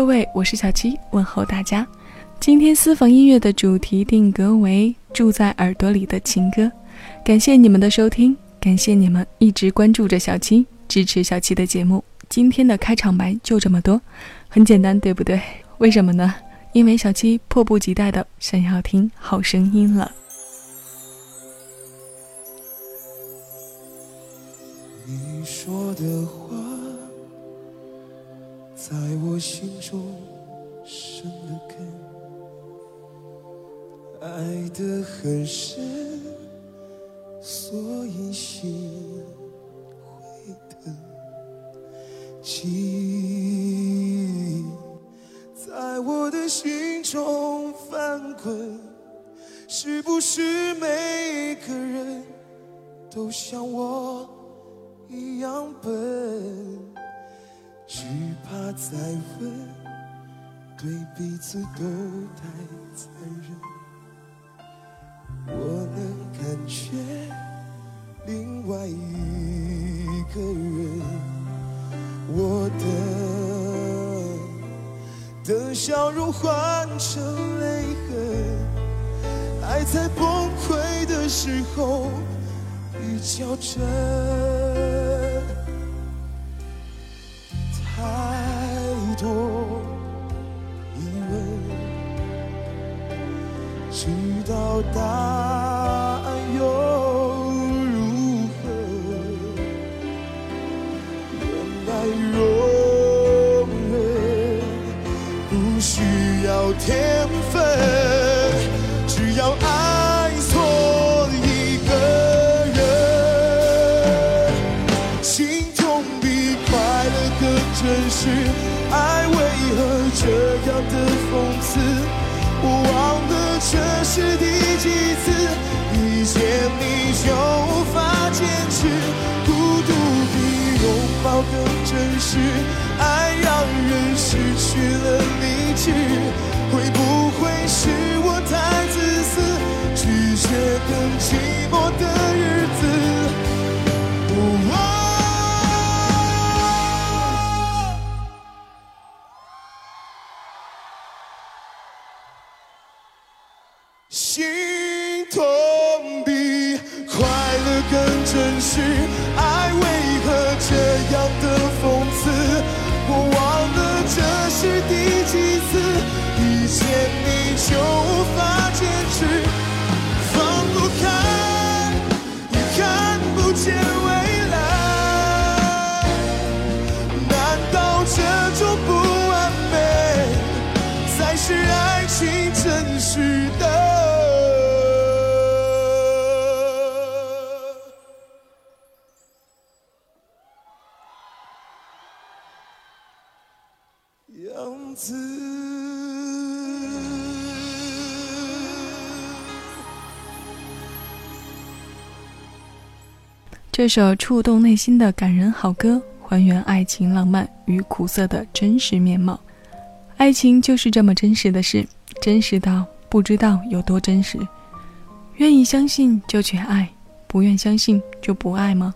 各位，我是小七，问候大家。今天私房音乐的主题定格为《住在耳朵里的情歌》，感谢你们的收听，感谢你们一直关注着小七，支持小七的节目。今天的开场白就这么多，很简单，对不对？为什么呢？因为小七迫不及待的想要听好声音了。你说的话，在我心中生了根。爱得很深，所以心会疼。记忆在我的心中翻滚，是不是每个人都像我一样笨？只怕再问，对彼此都太残忍。我能感觉另外一个人，我的的笑容换成泪痕，爱在崩溃的时候比较真，太多疑问知道答案又如何？原来容忍不需要天是第几次一见你就无法坚持，孤独比拥抱更真实。爱让人失去了理智。会不会是我太自私，拒绝更寂寞的日这首触动内心的感人好歌，还原爱情浪漫与苦涩的真实面貌。爱情就是这么真实的事，真实到不知道有多真实。愿意相信就去爱，不愿相信就不爱吗？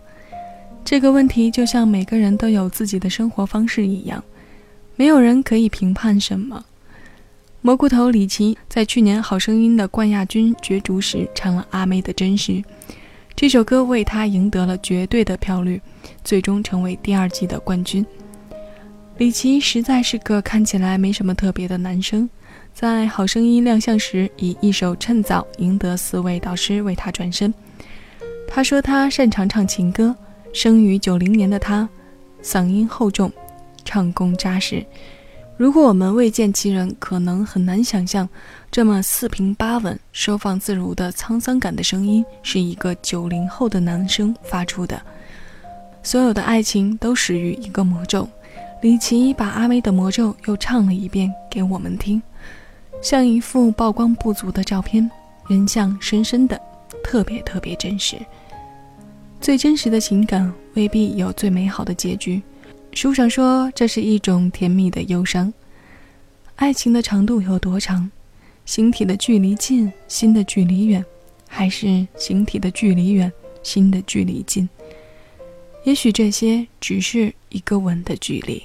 这个问题就像每个人都有自己的生活方式一样，没有人可以评判什么。蘑菇头李琦在去年《好声音》的冠亚军角逐时唱了阿妹的真实。这首歌为他赢得了绝对的票率，最终成为第二季的冠军。李琦实在是个看起来没什么特别的男生，在《好声音》亮相时，以一首《趁早》赢得四位导师为他转身。他说他擅长唱情歌，生于九零年的他，嗓音厚重，唱功扎实。如果我们未见其人，可能很难想象，这么四平八稳、收放自如的沧桑感的声音，是一个九零后的男生发出的。所有的爱情都始于一个魔咒，李琦把阿妹的魔咒又唱了一遍给我们听，像一幅曝光不足的照片，人像深深的，特别特别真实。最真实的情感未必有最美好的结局。书上说，这是一种甜蜜的忧伤。爱情的长度有多长？形体的距离近，心的距离远，还是形体的距离远，心的距离近？也许这些只是一个吻的距离。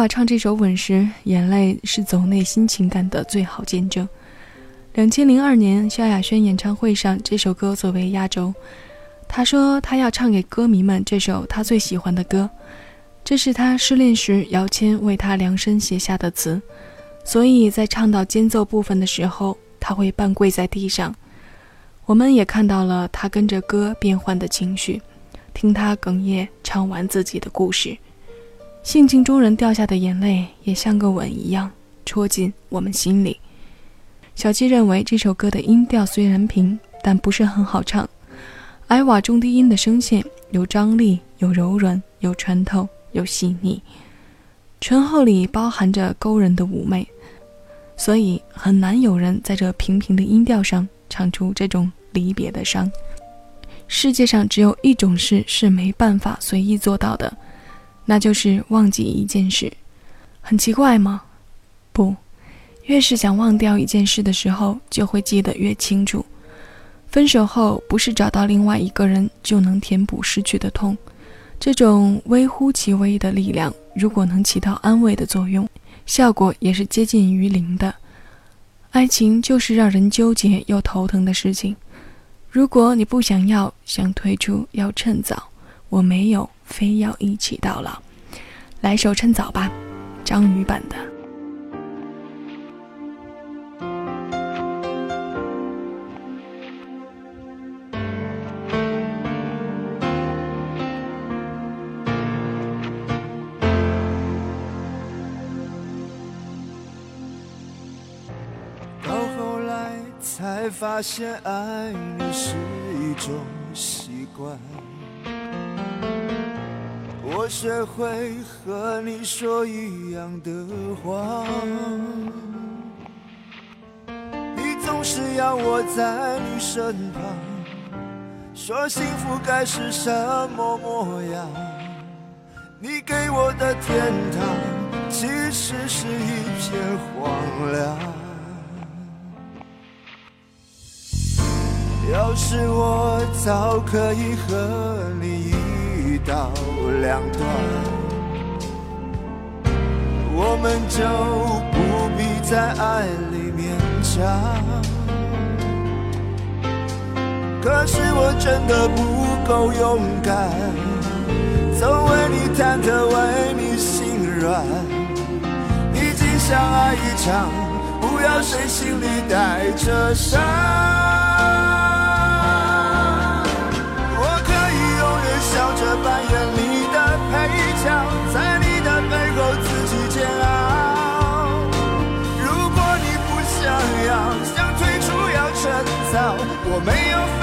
娃唱这首《吻》时，眼泪是走内心情感的最好见证。两千零二年萧亚轩演唱会上，这首歌作为压轴，他说他要唱给歌迷们这首他最喜欢的歌，这是他失恋时姚谦为他量身写下的词，所以在唱到间奏部分的时候，他会半跪在地上。我们也看到了他跟着歌变换的情绪，听他哽咽唱完自己的故事。性情中人掉下的眼泪，也像个吻一样戳进我们心里。小七认为这首歌的音调虽然平，但不是很好唱。艾娃中低音的声线有张力，有柔软，有穿透，有细腻，醇厚里包含着勾人的妩媚，所以很难有人在这平平的音调上唱出这种离别的伤。世界上只有一种事是没办法随意做到的。那就是忘记一件事，很奇怪吗？不，越是想忘掉一件事的时候，就会记得越清楚。分手后，不是找到另外一个人就能填补失去的痛，这种微乎其微的力量，如果能起到安慰的作用，效果也是接近于零的。爱情就是让人纠结又头疼的事情。如果你不想要，想退出，要趁早。我没有非要一起到老。来首《趁早》吧，张宇版的。到后来才发现，爱你是一种习惯。我学会和你说一样的话，你总是要我在你身旁，说幸福该是什么模样？你给我的天堂，其实是一片荒凉。要是我早可以和你一刀两断，我们就不必在爱里勉强。可是我真的不够勇敢，总为你忐忑，为你心软。已经相爱一场，不要谁心里带着伤。扮演你的配角，在你的背后自己煎熬。如果你不想要，想退出要趁早，我没有非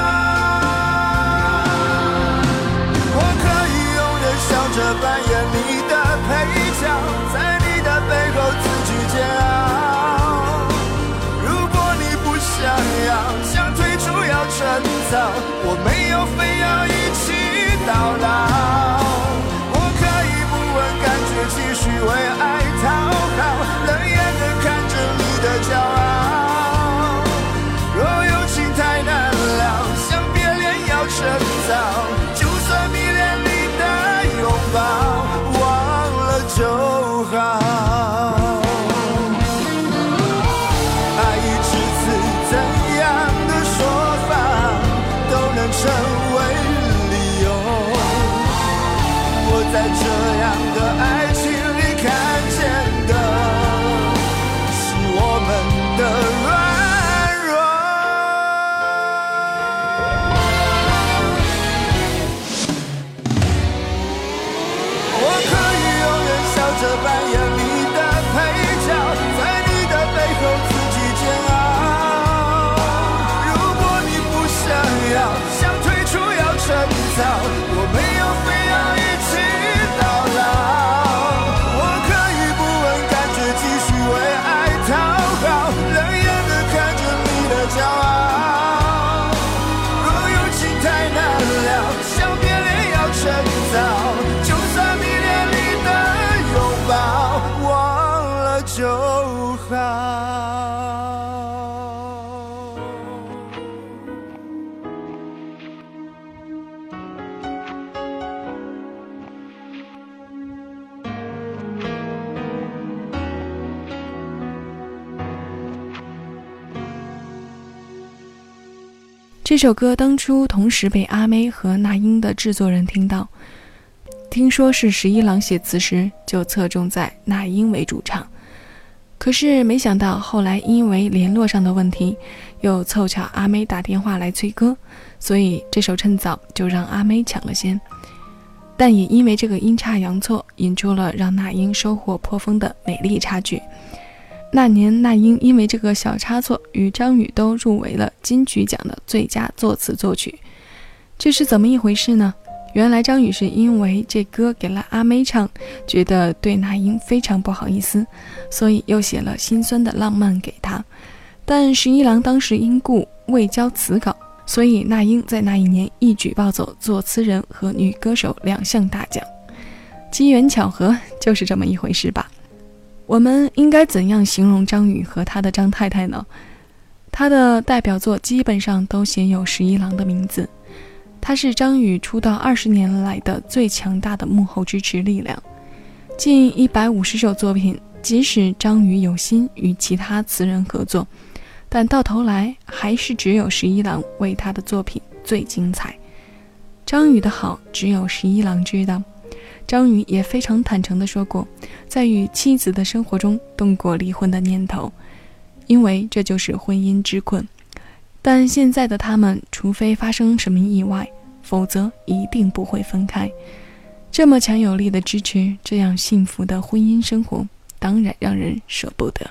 着扮演你的。配角，在你的背后自己煎熬。如果你不想要，想退出要趁早，我没有非要一起到老。我可以不问感觉，继续为爱讨好，冷眼的看着你的骄傲。这首歌当初同时被阿妹和那英的制作人听到，听说是十一郎写词时就侧重在那英为主唱，可是没想到后来因为联络上的问题，又凑巧阿妹打电话来催歌，所以这首《趁早》就让阿妹抢了先。但也因为这个阴差阳错，引出了让那英收获颇丰的美丽插曲。那年，那英因为这个小差错，与张宇都入围了金曲奖的最佳作词作曲。这是怎么一回事呢？原来张宇是因为这歌给了阿妹唱，觉得对那英非常不好意思，所以又写了心酸的浪漫给她。但十一郎当时因故未交词稿。所以，那英在那一年一举抱走作词人和女歌手两项大奖，机缘巧合就是这么一回事吧。我们应该怎样形容张宇和他的张太太呢？他的代表作基本上都写有十一郎的名字，他是张宇出道二十年来的最强大的幕后支持力量，近一百五十首作品，即使张宇有心与其他词人合作。但到头来还是只有十一郎为他的作品最精彩。张宇的好只有十一郎知道。张宇也非常坦诚地说过，在与妻子的生活中动过离婚的念头，因为这就是婚姻之困。但现在的他们，除非发生什么意外，否则一定不会分开。这么强有力的支持，这样幸福的婚姻生活，当然让人舍不得。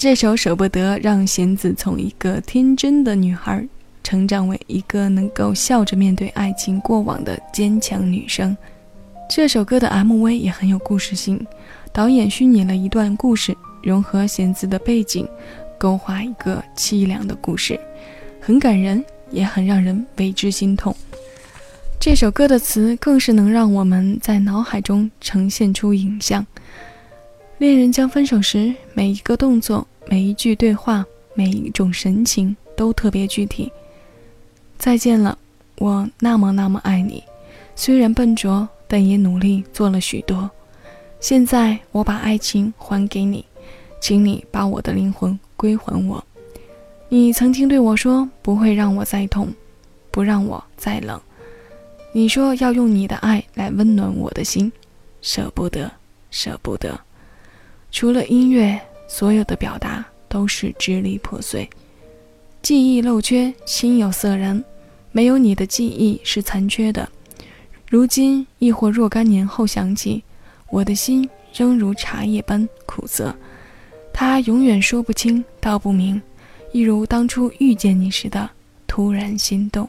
这首《舍不得》让弦子从一个天真的女孩成长为一个能够笑着面对爱情过往的坚强女生。这首歌的 MV 也很有故事性，导演虚拟了一段故事，融合弦子的背景，勾画一个凄凉的故事，很感人，也很让人为之心痛。这首歌的词更是能让我们在脑海中呈现出影像。恋人将分手时，每一个动作、每一句对话、每一种神情都特别具体。再见了，我那么那么爱你，虽然笨拙，但也努力做了许多。现在我把爱情还给你，请你把我的灵魂归还我。你曾经对我说不会让我再痛，不让我再冷。你说要用你的爱来温暖我的心，舍不得，舍不得。除了音乐，所有的表达都是支离破碎，记忆漏缺，心有色然。没有你的记忆是残缺的。如今亦或若干年后想起，我的心仍如茶叶般苦涩。它永远说不清道不明，一如当初遇见你时的突然心动。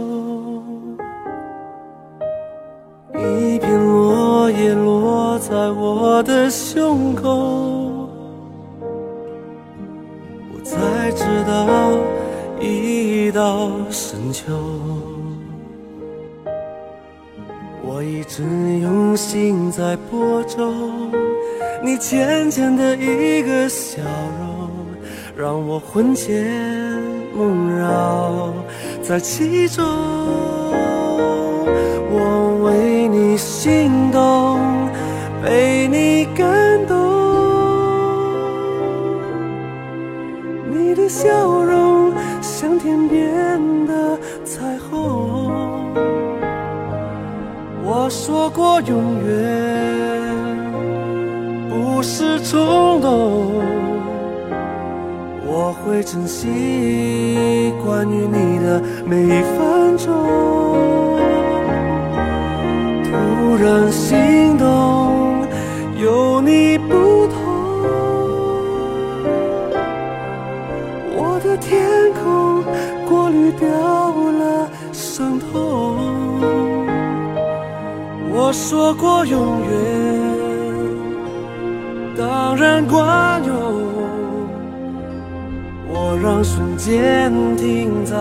在我的胸口，我才知道已到深秋。我一直用心在播种，你浅浅的一个笑容，让我魂牵梦绕在其中。我为你心动，笑容像天边的彩虹。我说过永远不是冲动，我会珍惜关于你的每一分钟。突然心我说过永远，当然管用。我让瞬间停在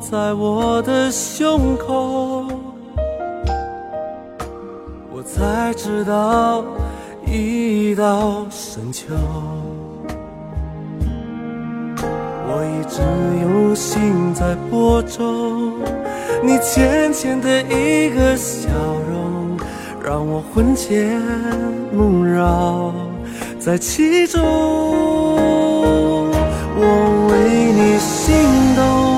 在我的胸口，我才知道已到深秋。我一直用心在播种，你浅浅的一个笑容，让我魂牵梦绕在其中。我为你心动，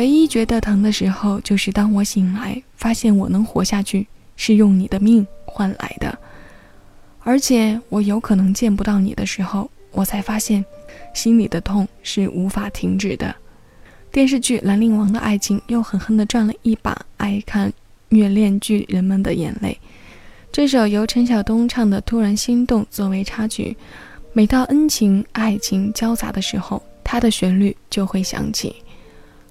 唯一觉得疼的时候，就是当我醒来，发现我能活下去是用你的命换来的，而且我有可能见不到你的时候，我才发现，心里的痛是无法停止的。电视剧《兰陵王的爱情》又狠狠地赚了一把爱看虐恋剧人们的眼泪。这首由陈晓东唱的《突然心动》作为插曲，每到恩情、爱情交杂的时候，它的旋律就会响起。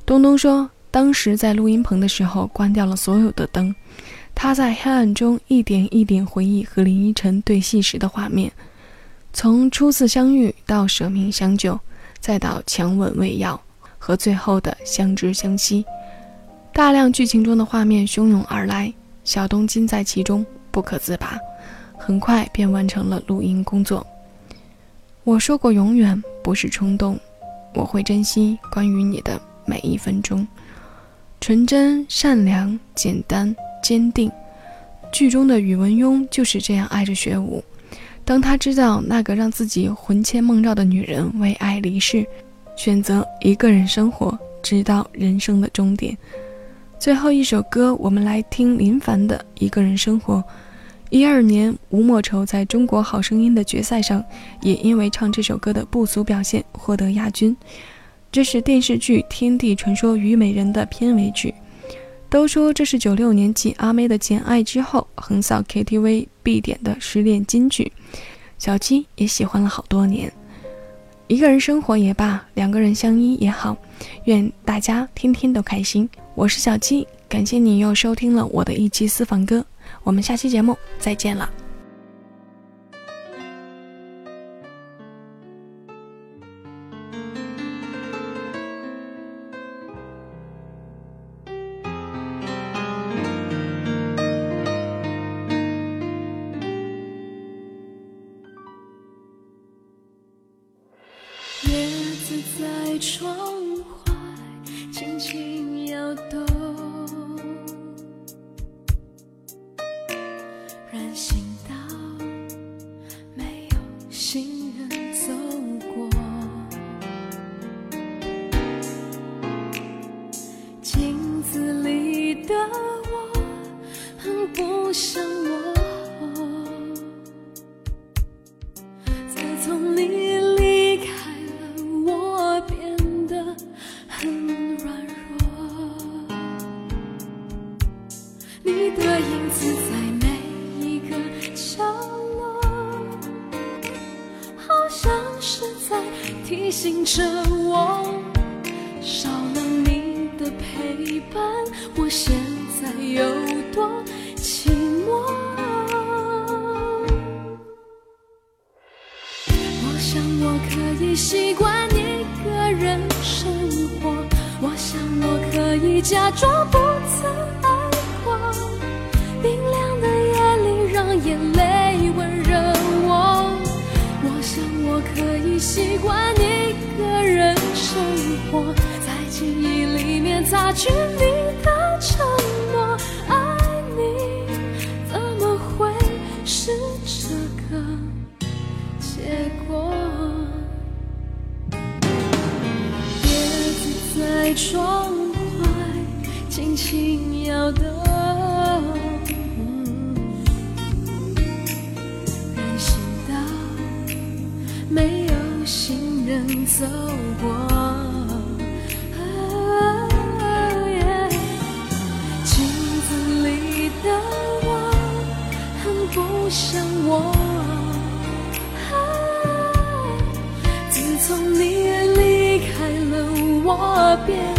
东东说，当时在录音棚的时候关掉了所有的灯，他在黑暗中一点一点回忆和林依晨对戏时的画面，从初次相遇到舍命相救，再到强吻喂药和最后的相知相惜，大量剧情中的画面汹涌而来，小东浸在其中不可自拔，很快便完成了录音工作。我说过永远不是冲动，我会珍惜关于你的。每一分钟，纯真、善良、简单、坚定。剧中的宇文邕就是这样爱着雪舞。当他知道那个让自己魂牵梦绕的女人为爱离世，选择一个人生活，直到人生的终点。最后一首歌，我们来听林凡的《一个人生活》。一二年，吴莫愁在中国好声音的决赛上，也因为唱这首歌的不俗表现，获得亚军。这是电视剧《天地传说虞美人》的片尾曲。都说这是九六年继阿妹的《简爱》之后横扫 KTV 必点的失恋金曲。小七也喜欢了好多年。一个人生活也罢，两个人相依也好，愿大家天天都开心。我是小七，感谢你又收听了我的一期私房歌。我们下期节目再见了。我现在有多寂寞。我想我可以习惯一个人生活，我想我可以假装不曾爱过。冰凉的夜里，让眼泪温热我。我想我可以习惯一个人生活，在记忆里面擦去你的承诺。爱你怎么会是这个结果？叶子在窗外轻轻摇动。人行道没有行人走过。想我。自从你离开了，我便